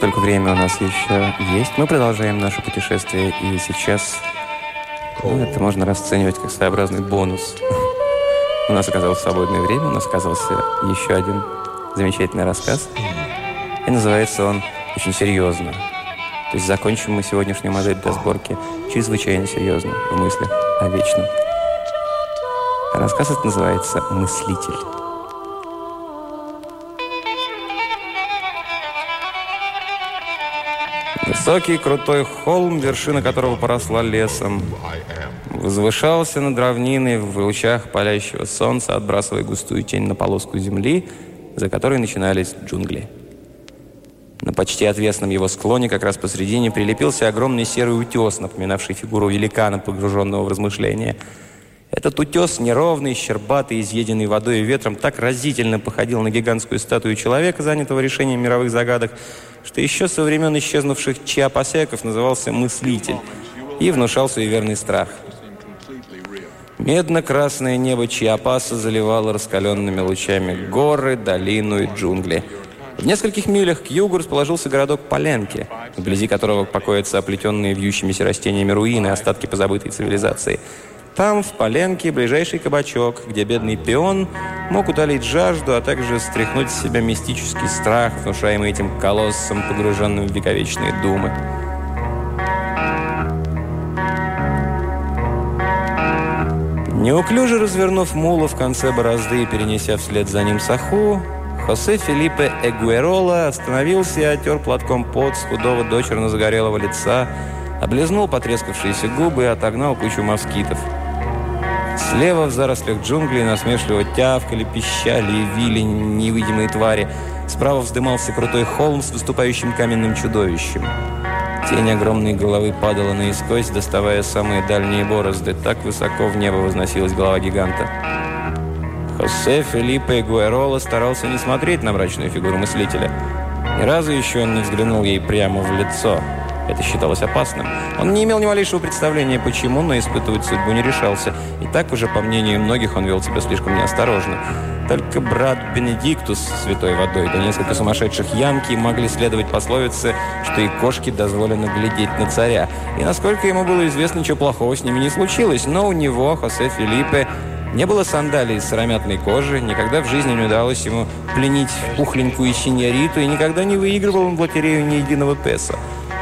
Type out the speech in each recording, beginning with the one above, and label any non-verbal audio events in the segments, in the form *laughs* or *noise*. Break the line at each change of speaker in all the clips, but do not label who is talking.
Поскольку время у нас еще есть, мы продолжаем наше путешествие. И сейчас ну, это можно расценивать как своеобразный бонус. *laughs* У нас оказалось свободное время, у нас оказался еще один замечательный рассказ. И называется он очень серьезно. То есть закончим мы сегодняшнюю модель для сборки чрезвычайно серьезно в мыслях о вечном. Рассказ этот называется «Мыслитель». Высокий крутой холм, вершина которого поросла лесом, возвышался над равниной в лучах палящего солнца, отбрасывая густую тень на полоску земли, за которой начинались джунгли. На почти отвесном его склоне, как раз посредине, прилепился огромный серый утес, напоминавший фигуру великана, погруженного в размышления. Этот утес, неровный, щербатый, изъеденный водой и ветром, так разительно походил на гигантскую статую человека, занятого решением мировых загадок, что еще со времен исчезнувших чиапасеков назывался «мыслитель» и внушал суеверный страх. Медно-красное небо Чиапаса заливало раскаленными лучами горы, долину и джунгли. В нескольких милях к югу расположился городок Поленки, вблизи которого покоятся оплетенные вьющимися растениями руины, остатки позабытой цивилизации – там, в Поленке, ближайший кабачок, где бедный пион мог утолить жажду, а также стряхнуть с себя мистический страх, внушаемый этим колоссом, погруженным в вековечные думы. Неуклюже развернув мулу в конце борозды и перенеся вслед за ним саху, Хосе Филиппе Эгуэрола остановился и отер платком пот с худого дочерно загорелого лица, облизнул потрескавшиеся губы и отогнал кучу москитов – Слева в зарослях джунглей насмешливо тявкали, пищали и вили невидимые твари. Справа вздымался крутой холм с выступающим каменным чудовищем. Тень огромной головы падала наискось, доставая самые дальние борозды. Так высоко в небо возносилась голова гиганта. Хосе Филиппе Гуэрола старался не смотреть на мрачную фигуру мыслителя. Ни разу еще он не взглянул ей прямо в лицо. Это считалось опасным. Он не имел ни малейшего представления, почему, но испытывать судьбу не решался. И так уже, по мнению многих, он вел себя слишком неосторожно. Только брат Бенедиктус святой водой, да несколько сумасшедших янки могли следовать пословице, что и кошке дозволено глядеть на царя. И насколько ему было известно, ничего плохого с ними не случилось, но у него, Хосе Филиппе, не было сандалий из сыромятной кожи, никогда в жизни не удалось ему пленить пухленькую синьориту, и никогда не выигрывал он в лотерею ни единого песо.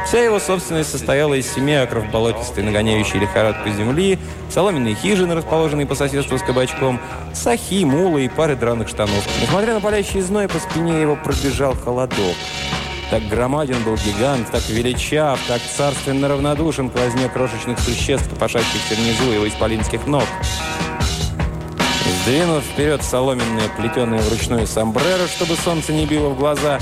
Вся его собственность состояла из семи акров болотистой, нагоняющей лихорадку земли, соломенные хижины, расположенные по соседству с кабачком, сахи, мулы и пары драных штанов. Несмотря на палящий зной, по спине его пробежал холодок. Так громаден был гигант, так величав, так царственно равнодушен к возне крошечных существ, пошащихся внизу его исполинских ног. Сдвинув вперед соломенное, плетеное вручную сомбреро, чтобы солнце не било в глаза,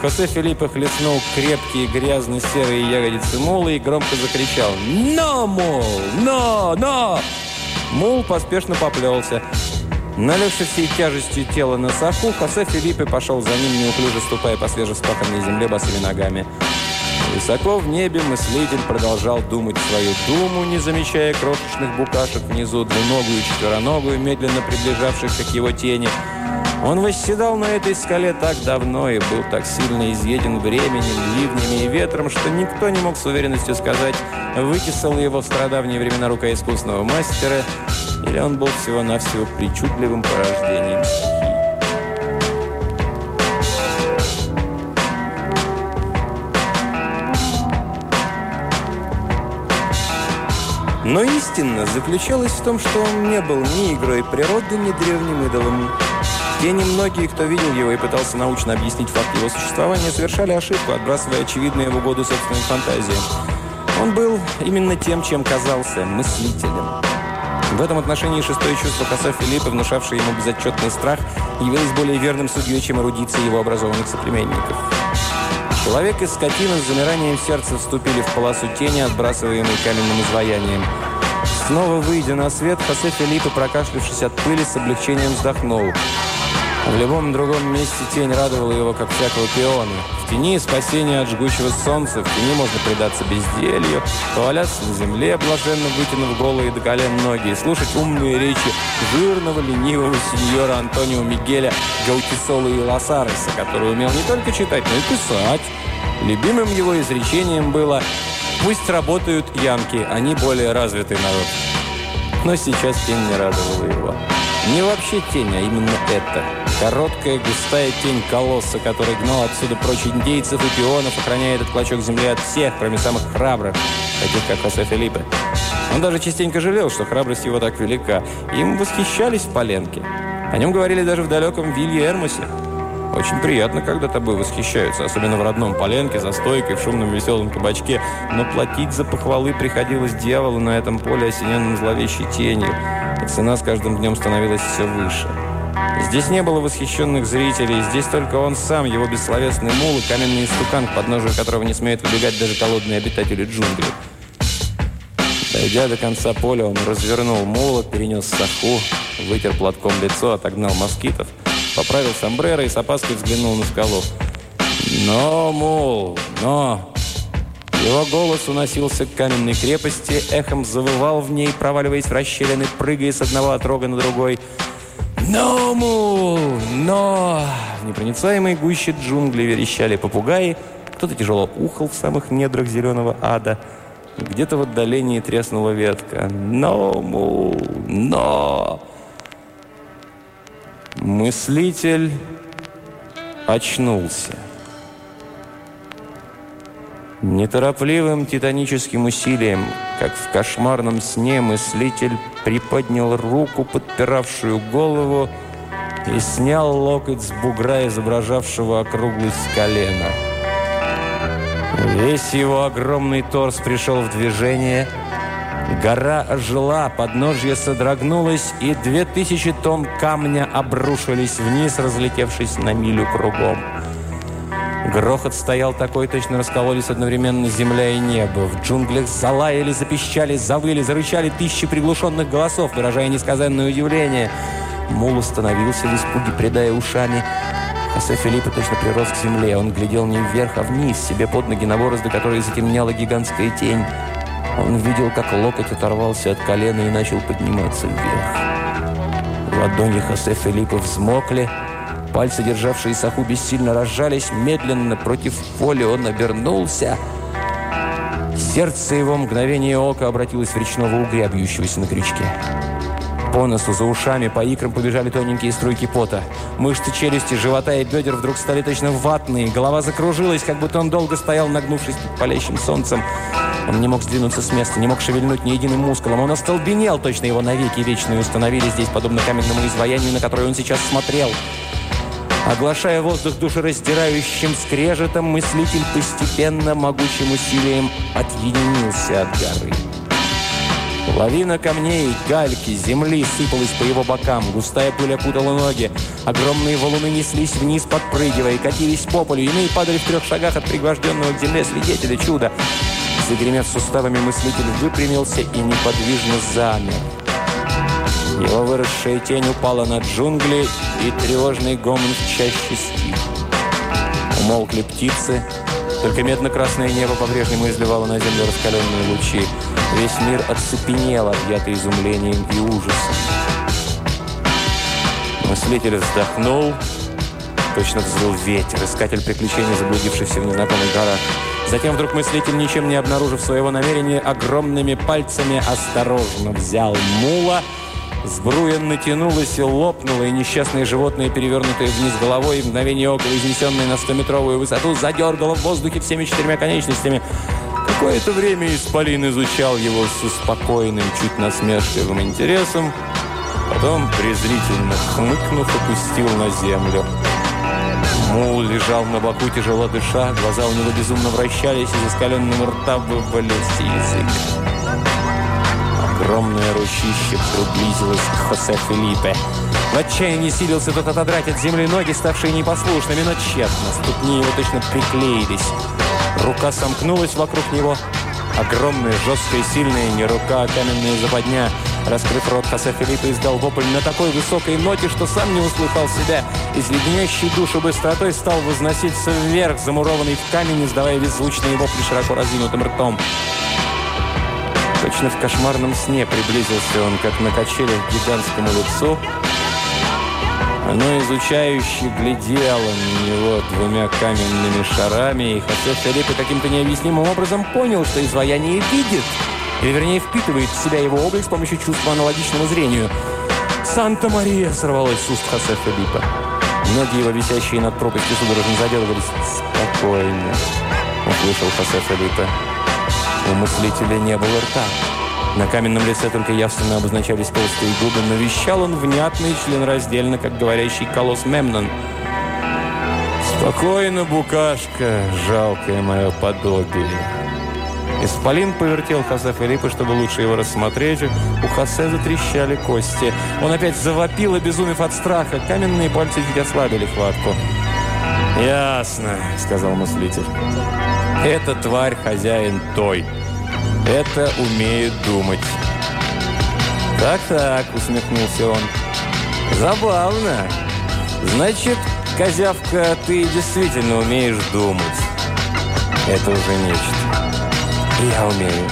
Хосе Филиппо хлестнул крепкие грязно-серые ягодицы мула и громко закричал «Но, мул! Но! Но!» Мул поспешно поплелся. Налегши всей тяжестью тела на саху, Хосе Филиппе пошел за ним, неуклюже ступая по свежеспаханной земле босыми ногами. Высоко в небе мыслитель продолжал думать свою думу, не замечая крошечных букашек внизу, двуногую и четвероногую, медленно приближавшихся к его тени – он восседал на этой скале так давно и был так сильно изъеден временем, ливнями и ветром, что никто не мог с уверенностью сказать, вытесал его в страдавние времена рука искусного мастера, или он был всего-навсего причудливым порождением Но истина заключалась в том, что он не был ни игрой природы, ни древним идолом. Те немногие, кто видел его и пытался научно объяснить факт его существования, совершали ошибку, отбрасывая очевидные в угоду собственным фантазиям. Он был именно тем, чем казался – мыслителем. В этом отношении шестое чувство коса Филиппа, внушавшее ему безотчетный страх, явилось более верным судьей, чем эрудиция его образованных соплеменников. Человек и скотина с замиранием сердца вступили в полосу тени, отбрасываемой каменным изваянием. Снова выйдя на свет, Хосе Филиппа, прокашлявшись от пыли, с облегчением вздохнул – в любом другом месте тень радовала его, как всякого пиона. В тени спасения от жгучего солнца, в тени можно предаться безделью, поваляться на земле, блаженно вытянув голые до колен ноги, и слушать умные речи жирного, ленивого сеньора Антонио Мигеля Гаутисола и Лосареса, который умел не только читать, но и писать. Любимым его изречением было «Пусть работают янки, они более развитый народ». Но сейчас тень не радовала его. Не вообще тень, а именно это. Короткая, густая тень колосса, который гнал отсюда прочь индейцев и пионов, охраняя этот клочок земли от всех, кроме самых храбрых, таких как Хосе Филиппе. Он даже частенько жалел, что храбрость его так велика. Им восхищались в Поленке. О нем говорили даже в далеком Вилье Эрмосе. Очень приятно, когда тобой восхищаются, особенно в родном Поленке, за стойкой, в шумном веселом кабачке. Но платить за похвалы приходилось дьяволу на этом поле, осененном зловещей тенью. И цена с каждым днем становилась все выше. Здесь не было восхищенных зрителей, здесь только он сам, его бессловесный мул и каменный истукан, к подножию которого не смеют выбегать даже голодные обитатели джунглей. Дойдя до конца поля, он развернул мула, перенес саху, вытер платком лицо, отогнал москитов, поправил сомбреро и с опаской взглянул на скалу. «Но, мул, но!» Его голос уносился к каменной крепости, эхом завывал в ней, проваливаясь в расщелины, прыгая с одного отрога на другой. «Но, мул, но!» В непроницаемой гуще джунглей верещали попугаи, кто-то тяжело ухал в самых недрах зеленого ада – где-то в отдалении треснула ветка. «Но, му, но!» Мыслитель очнулся. Неторопливым титаническим усилием, как в кошмарном сне, мыслитель приподнял руку, подпиравшую голову, и снял локоть с бугра, изображавшего округлость колена. Весь его огромный торс пришел в движение. Гора ожила, подножье содрогнулось, и две тысячи тонн камня обрушились вниз, разлетевшись на милю кругом. Грохот стоял такой, точно раскололись одновременно земля и небо. В джунглях залаяли, запищали, завыли, зарычали тысячи приглушенных голосов, выражая несказанное удивление. Мул остановился в испуге, придая ушами. Хосе Филиппа точно прирос к земле. Он глядел не вверх, а вниз, себе под ноги на борозды, которые затемняла гигантская тень. Он видел, как локоть оторвался от колена и начал подниматься вверх. Ладони Хосе Филиппа взмокли. Пальцы, державшие саху, бессильно разжались. Медленно против воли он обернулся. Сердце его мгновение ока обратилось в речного угря, бьющегося на крючке. По носу, за ушами, по икрам побежали тоненькие струйки пота. Мышцы челюсти, живота и бедер вдруг стали точно ватные. Голова закружилась, как будто он долго стоял, нагнувшись под палящим солнцем. Он не мог сдвинуться с места, не мог шевельнуть ни единым мускулом. Он остолбенел, точно его навеки вечные установили здесь, подобно каменному изваянию, на которое он сейчас смотрел. Оглашая воздух душераздирающим скрежетом, мыслитель постепенно, могучим усилием отъединился от горы. Лавина камней, гальки, земли сыпалась по его бокам. Густая пыль опутала ноги. Огромные валуны неслись вниз, подпрыгивая, катились по полю. Иные падали в трех шагах от пригвожденного к земле свидетеля чуда. Загремев суставами, мыслитель выпрямился и неподвижно замер. Его выросшая тень упала на джунгли, и тревожный гомон в чаще стих. Умолкли птицы, только медно-красное небо по-прежнему изливало на землю раскаленные лучи. Весь мир оцепенел, объятый изумлением и ужасом. Мыслитель вздохнул. Точно взвыл ветер, искатель приключений, заблудившийся в незнакомых горах. Затем вдруг мыслитель, ничем не обнаружив своего намерения, огромными пальцами осторожно взял мула – Сбруя натянулась и лопнула, и несчастное животное, перевернутое вниз головой, и мгновение около изнесенное на стометровую высоту, задергало в воздухе всеми четырьмя конечностями. Какое-то время Исполин изучал его с успокоенным, чуть насмешливым интересом, потом, презрительно хмыкнув, опустил на землю. Мул лежал на боку, тяжело дыша, глаза у него безумно вращались, из искаленного рта вывалился язык. Огромное ручище приблизилось к Хосе Филиппе. В отчаянии силился тот отодрать от земли ноги, ставшие непослушными, но тщетно. Ступни его точно приклеились. Рука сомкнулась вокруг него. Огромная, жесткая, сильная, не рука, а каменная западня. Раскрыв рот, Хосе Филиппе издал вопль на такой высокой ноте, что сам не услыхал себя. И леденящей душу быстротой стал возноситься вверх, замурованный в камень, издавая беззвучные вопли широко разинутым ртом. Точно в кошмарном сне приблизился он, как на качелях, к гигантскому лицу. Оно изучающе глядело на него двумя каменными шарами, и Хосе Филиппе каким-то необъяснимым образом понял, что изваяние видит, или вернее впитывает в себя его облик с помощью чувства аналогичного зрению. «Санта-Мария!» сорвалось с уст Хосе Филиппа. Ноги его, висящие над пропастью, судорожно заделывались. «Спокойно!» – услышал Хосе Филиппе. У мыслителя не было рта. На каменном лице только явственно обозначались толстые губы, но вещал он внятно и членораздельно, как говорящий колосс Мемнон. «Спокойно, букашка, жалкое мое подобие». Исполин повертел Хосе Филиппа, чтобы лучше его рассмотреть. У Хосе затрещали кости. Он опять завопил, обезумев от страха. Каменные пальцы чуть ослабили хватку. «Ясно», — сказал мыслитель. «Эта тварь хозяин той». Это умеет думать. «Так-так», — усмехнулся он. «Забавно. Значит, козявка, ты действительно умеешь думать. Это уже нечто. Я умею.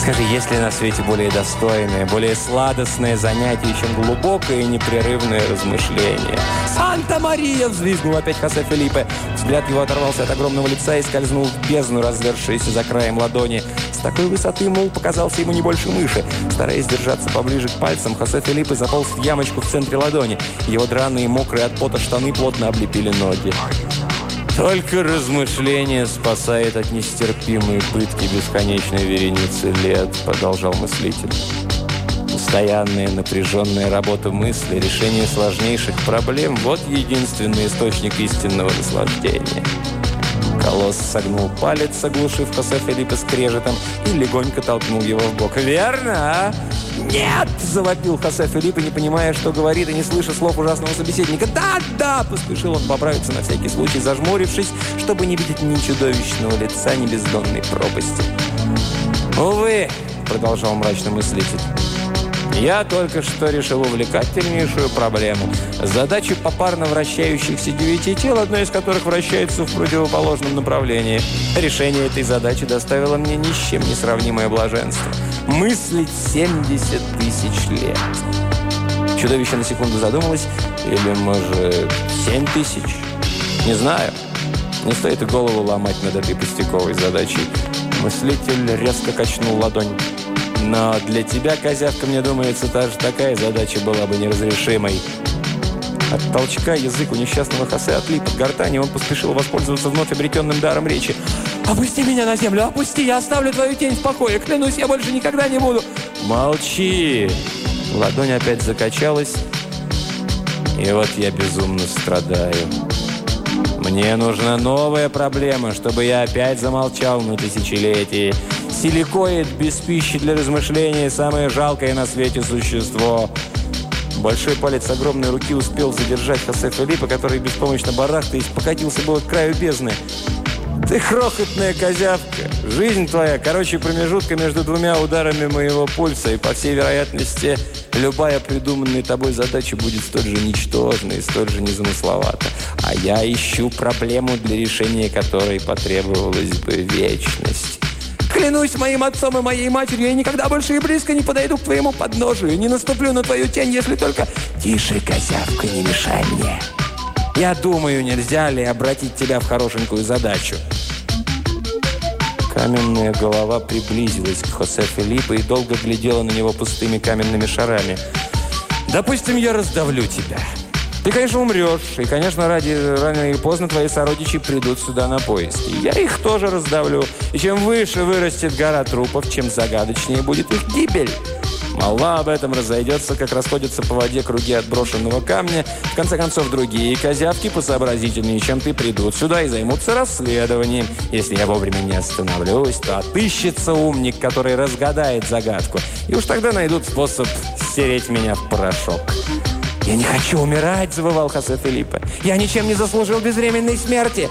Скажи, есть ли на свете более достойное, более сладостное занятие, чем глубокое и непрерывное размышление? «Санта-Мария!» – взвизгнул опять Хосе Филиппе. Взгляд его оторвался от огромного лица и скользнул в бездну, развершуюся за краем ладони. С такой высоты мул показался ему не больше мыши. Стараясь держаться поближе к пальцам, Хосе Филиппе заполз в ямочку в центре ладони. Его драные, мокрые от пота штаны плотно облепили ноги. Только размышление спасает от нестерпимой пытки бесконечной вереницы лет, продолжал мыслитель. Постоянная напряженная работа мысли, решение сложнейших проблем – вот единственный источник истинного наслаждения. Колосс согнул палец, оглушив Хосе Филиппа скрежетом, и легонько толкнул его в бок. «Верно, а?» «Нет!» – завопил Хосе Филиппа, не понимая, что говорит, и не слыша слов ужасного собеседника. «Да, да!» – поспешил он поправиться на всякий случай, зажмурившись, чтобы не видеть ни чудовищного лица, ни бездонной пропасти. «Увы!» – продолжал мрачно мыслитель. Я только что решил увлекательнейшую проблему. Задачу попарно вращающихся девяти тел, одно из которых вращается в противоположном направлении. Решение этой задачи доставило мне ни с чем не сравнимое блаженство. Мыслить 70 тысяч лет. Чудовище на секунду задумалось. Или, может, 7 тысяч? Не знаю. Не стоит и голову ломать над этой пустяковой задачей. Мыслитель резко качнул ладонь. Но для тебя, козявка, мне думается, даже такая задача была бы неразрешимой. От толчка язык у несчастного Хосе отлип от гортани, он поспешил воспользоваться вновь обретенным даром речи. «Опусти меня на землю! Опусти! Я оставлю твою тень в покое! Клянусь, я больше никогда не буду!» «Молчи!» Ладонь опять закачалась. И вот я безумно страдаю. Мне нужна новая проблема, чтобы я опять замолчал на тысячелетие. Силикоид без пищи для размышления – самое жалкое на свете существо. Большой палец огромной руки успел задержать Хосе Филиппа, который беспомощно барахтаясь покатился было к краю бездны. «Ты крохотная козявка. Жизнь твоя, короче, промежутка между двумя ударами моего пульса, и, по всей вероятности, любая придуманная тобой задача будет столь же ничтожна и столь же незамысловата. А я ищу проблему, для решения которой потребовалась бы вечность». Клянусь моим отцом и моей матерью, я никогда больше и близко не подойду к твоему подножию, не наступлю на твою тень, если только... Тише, козявка, не мешай мне. Я думаю, нельзя ли обратить тебя в хорошенькую задачу. Каменная голова приблизилась к Хосе Филиппо и долго глядела на него пустыми каменными шарами. «Допустим, я раздавлю тебя. Ты, конечно, умрешь, и, конечно, ради рано или поздно твои сородичи придут сюда на поиски. Я их тоже раздавлю. И чем выше вырастет гора трупов, чем загадочнее будет их гибель. Молва об этом разойдется, как расходятся по воде круги отброшенного камня. В конце концов, другие козявки посообразительнее, чем ты, придут сюда и займутся расследованием. Если я вовремя не остановлюсь, то отыщется умник, который разгадает загадку. И уж тогда найдут способ стереть меня в порошок. «Я не хочу умирать!» – завывал Хосе Филиппе. «Я ничем не заслужил безвременной смерти!»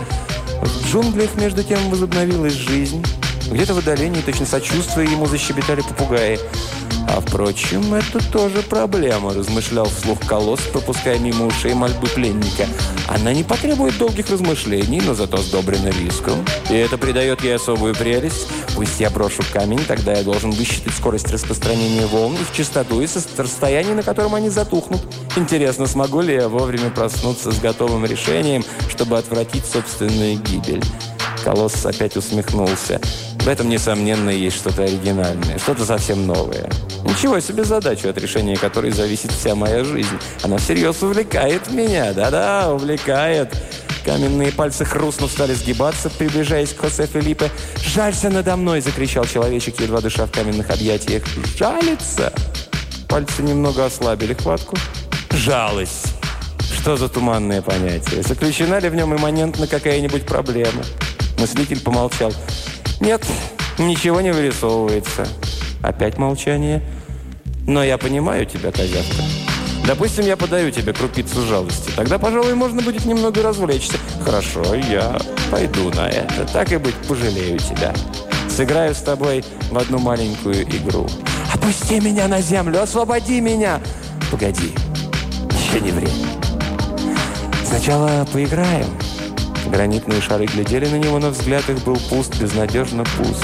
В джунглях, между тем, возобновилась жизнь. Где-то в отдалении, точно сочувствуя ему, защебетали попугаи. А впрочем, это тоже проблема, размышлял вслух колосс, пропуская мимо ушей мольбы пленника. Она не потребует долгих размышлений, но зато сдобрена риском. И это придает ей особую прелесть. Пусть я брошу камень, тогда я должен высчитать скорость распространения волн, их частоту и расстояние, на котором они затухнут. Интересно, смогу ли я вовремя проснуться с готовым решением, чтобы отвратить собственную гибель? Колосс опять усмехнулся. В этом, несомненно, есть что-то оригинальное, что-то совсем новое. Ничего себе задачу, от решения которой зависит вся моя жизнь. Она всерьез увлекает меня, да-да, увлекает. Каменные пальцы хрустнув стали сгибаться, приближаясь к Хосе Филиппе. «Жалься надо мной!» – закричал человечек, едва дыша в каменных объятиях. «Жалится!» Пальцы немного ослабили хватку. «Жалость!» Что за туманное понятие? Заключена ли в нем имманентно какая-нибудь проблема? Мыслитель помолчал. «Нет, ничего не вырисовывается». Опять молчание. «Но я понимаю тебя, козявка. Допустим, я подаю тебе крупицу жалости. Тогда, пожалуй, можно будет немного развлечься. Хорошо, я пойду на это. Так и быть, пожалею тебя. Сыграю с тобой в одну маленькую игру. Опусти меня на землю, освободи меня!» «Погоди, еще не время. Сначала поиграем». Гранитные шары глядели на него, но взгляд их был пуст, безнадежно пуст.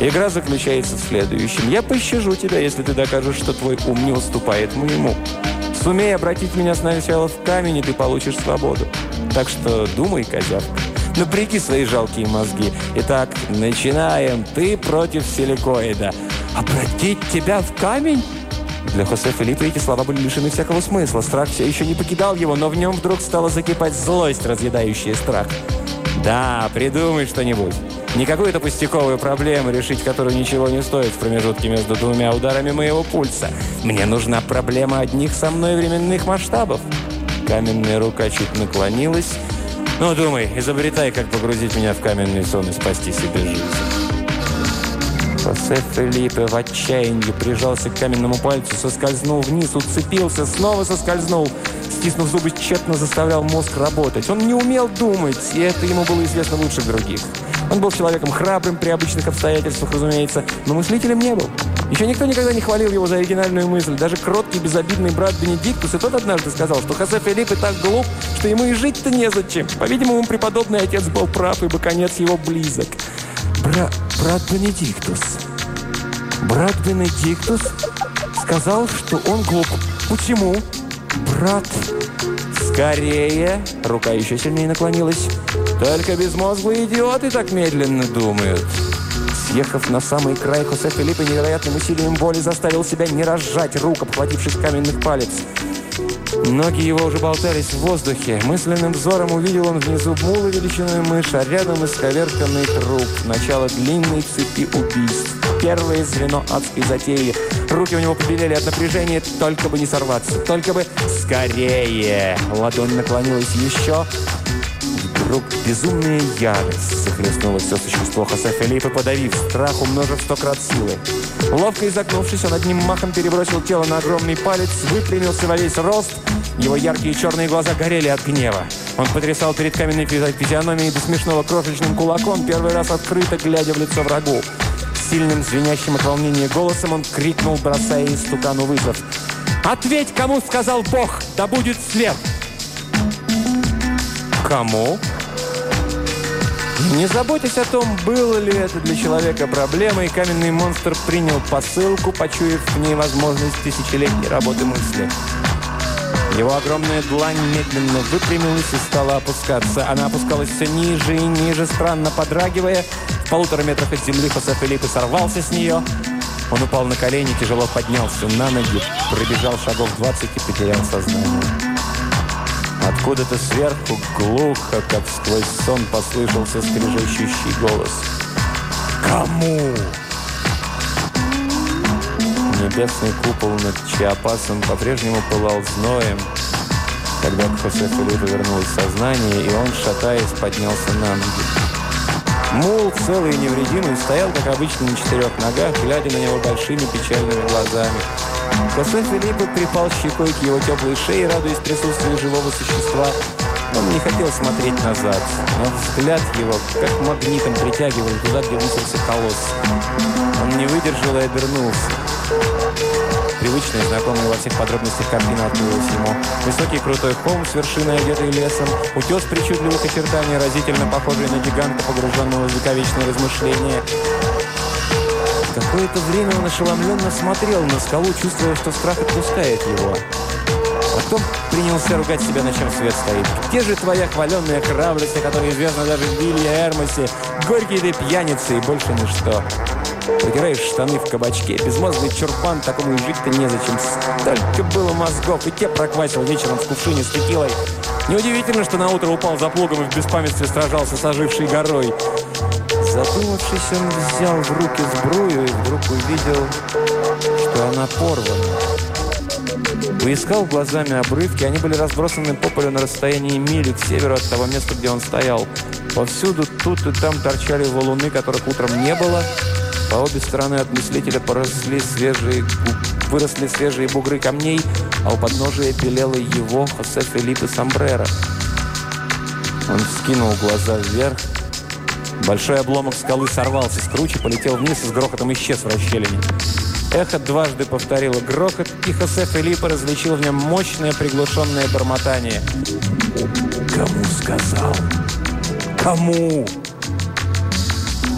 Игра заключается в следующем. Я пощажу тебя, если ты докажешь, что твой ум не уступает моему. Сумей обратить меня сначала в камень, и ты получишь свободу. Так что думай, козявка. Напряги свои жалкие мозги. Итак, начинаем. Ты против силикоида. Обратить тебя в камень? Для Хосе Филиппа эти слова были лишены всякого смысла. Страх все еще не покидал его, но в нем вдруг стала закипать злость, разъедающая страх. «Да, придумай что-нибудь. Не какую-то пустяковую проблему, решить которую ничего не стоит в промежутке между двумя ударами моего пульса. Мне нужна проблема одних со мной временных масштабов». Каменная рука чуть наклонилась. «Ну, думай, изобретай, как погрузить меня в каменный сон и спасти себе жизнь». Хосе Филиппе в отчаянии прижался к каменному пальцу, соскользнул вниз, уцепился, снова соскользнул. Стиснув зубы, тщетно заставлял мозг работать. Он не умел думать, и это ему было известно лучше других. Он был человеком храбрым при обычных обстоятельствах, разумеется, но мыслителем не был. Еще никто никогда не хвалил его за оригинальную мысль. Даже кроткий, безобидный брат Бенедиктус и тот однажды сказал, что Хосе Филиппе так глуп, что ему и жить-то незачем. По-видимому, преподобный отец был прав, ибо конец его близок. Бра брат Бенедиктус. Брат Бенедиктус сказал, что он глуп. Почему? Брат... Скорее! Рука еще сильнее наклонилась. Только безмозглые идиоты так медленно думают. Съехав на самый край, Хосе Филиппе невероятным усилием воли заставил себя не разжать рук, обхватившись каменных палец. Ноги его уже болтались в воздухе. Мысленным взором увидел он внизу мулы величиной мышь, а рядом исковерканный труп. Начало длинной цепи убийств. Первое звено адской затеи. Руки у него побелели от напряжения, только бы не сорваться. Только бы скорее. Ладонь наклонилась еще. Вдруг безумная ярость захлестнула все существо Хосе Филиппа, подавив страх, умножив сто крат силы. Ловко изогнувшись, он одним махом перебросил тело на огромный палец, выпрямился во весь рост. Его яркие черные глаза горели от гнева. Он потрясал перед каменной физиономией до смешного крошечным кулаком, первый раз открыто глядя в лицо врагу. Сильным, звенящим от волнения голосом он крикнул, бросая истукану вызов. «Ответь, кому сказал Бог, да будет свет!» «Кому?» Не заботясь о том, было ли это для человека проблемой, каменный монстр принял посылку, почуяв в ней возможность тысячелетней работы мысли. Его огромная длань медленно выпрямилась и стала опускаться. Она опускалась все ниже и ниже, странно подрагивая. В полутора метрах от земли Хосе Филиппе сорвался с нее. Он упал на колени, тяжело поднялся на ноги, пробежал шагов 20 и потерял сознание. Откуда-то сверху, глухо, как сквозь сон, послышался скрежещущий голос. «Кому?» Небесный купол над Чиапасом по-прежнему пылал зноем, когда к Хосе Филиппе вернулось сознание, и он, шатаясь, поднялся на ноги. Мул, целый и невредимый, стоял, как обычно, на четырех ногах, глядя на него большими печальными глазами. Хосе Филиппа припал щекой к его теплой шее, радуясь присутствию живого существа. Он не хотел смотреть назад, но взгляд его как магнитом притягивал туда, где высился колосс. Он не выдержал и обернулся. Привычная, знакомая во всех подробностях картина открылась ему. Высокий крутой холм с вершиной, одетый лесом, утес причудливых очертаний, разительно похожий на гиганта, погруженного в вековечные размышления. Какое-то время он ошеломленно смотрел на скалу, чувствуя, что страх отпускает его. Потом принялся ругать себя, на чем свет стоит. Где же твоя хваленная храбрость, о которой известна даже в Вилье Эрмосе? Горький ты пьяница и больше ничто. Протираешь штаны в кабачке. Безмозглый чурпан, такому и жить-то незачем. Столько было мозгов, и те проквасил вечером в кувшине с текилой. Неудивительно, что на утро упал за плугом и в беспамятстве сражался с ожившей горой. Задумавшись, он взял в руки сбрую и вдруг увидел, что она порвана. Поискал глазами обрывки, они были разбросаны по полю на расстоянии мили к северу от того места, где он стоял. Повсюду тут и там торчали валуны, которых утром не было. По обе стороны от мыслителя поросли свежие, выросли свежие бугры камней, а у подножия белело его, Хосе Филиппе Самбрера. Он вскинул глаза вверх, Большой обломок скалы сорвался с кручи, полетел вниз и с грохотом исчез в расщелине. Эхо дважды повторило грохот, и Хосе Филиппо различил в нем мощное приглушенное бормотание. «Кому сказал? Кому?»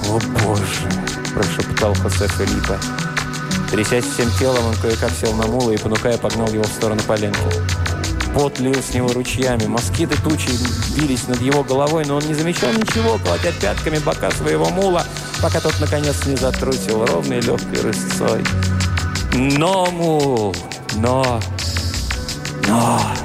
«О, Боже!» – прошептал Хосе Филиппо. Трясясь всем телом, он кое-как сел на мула и, понукая, погнал его в сторону поленки. Пот лил с него ручьями. Москиты тучи бились над его головой, но он не замечал ничего, колотя пятками бока своего мула, пока тот, наконец, не затрусил ровной легкой рысцой. «Но, мул! Но! Но!»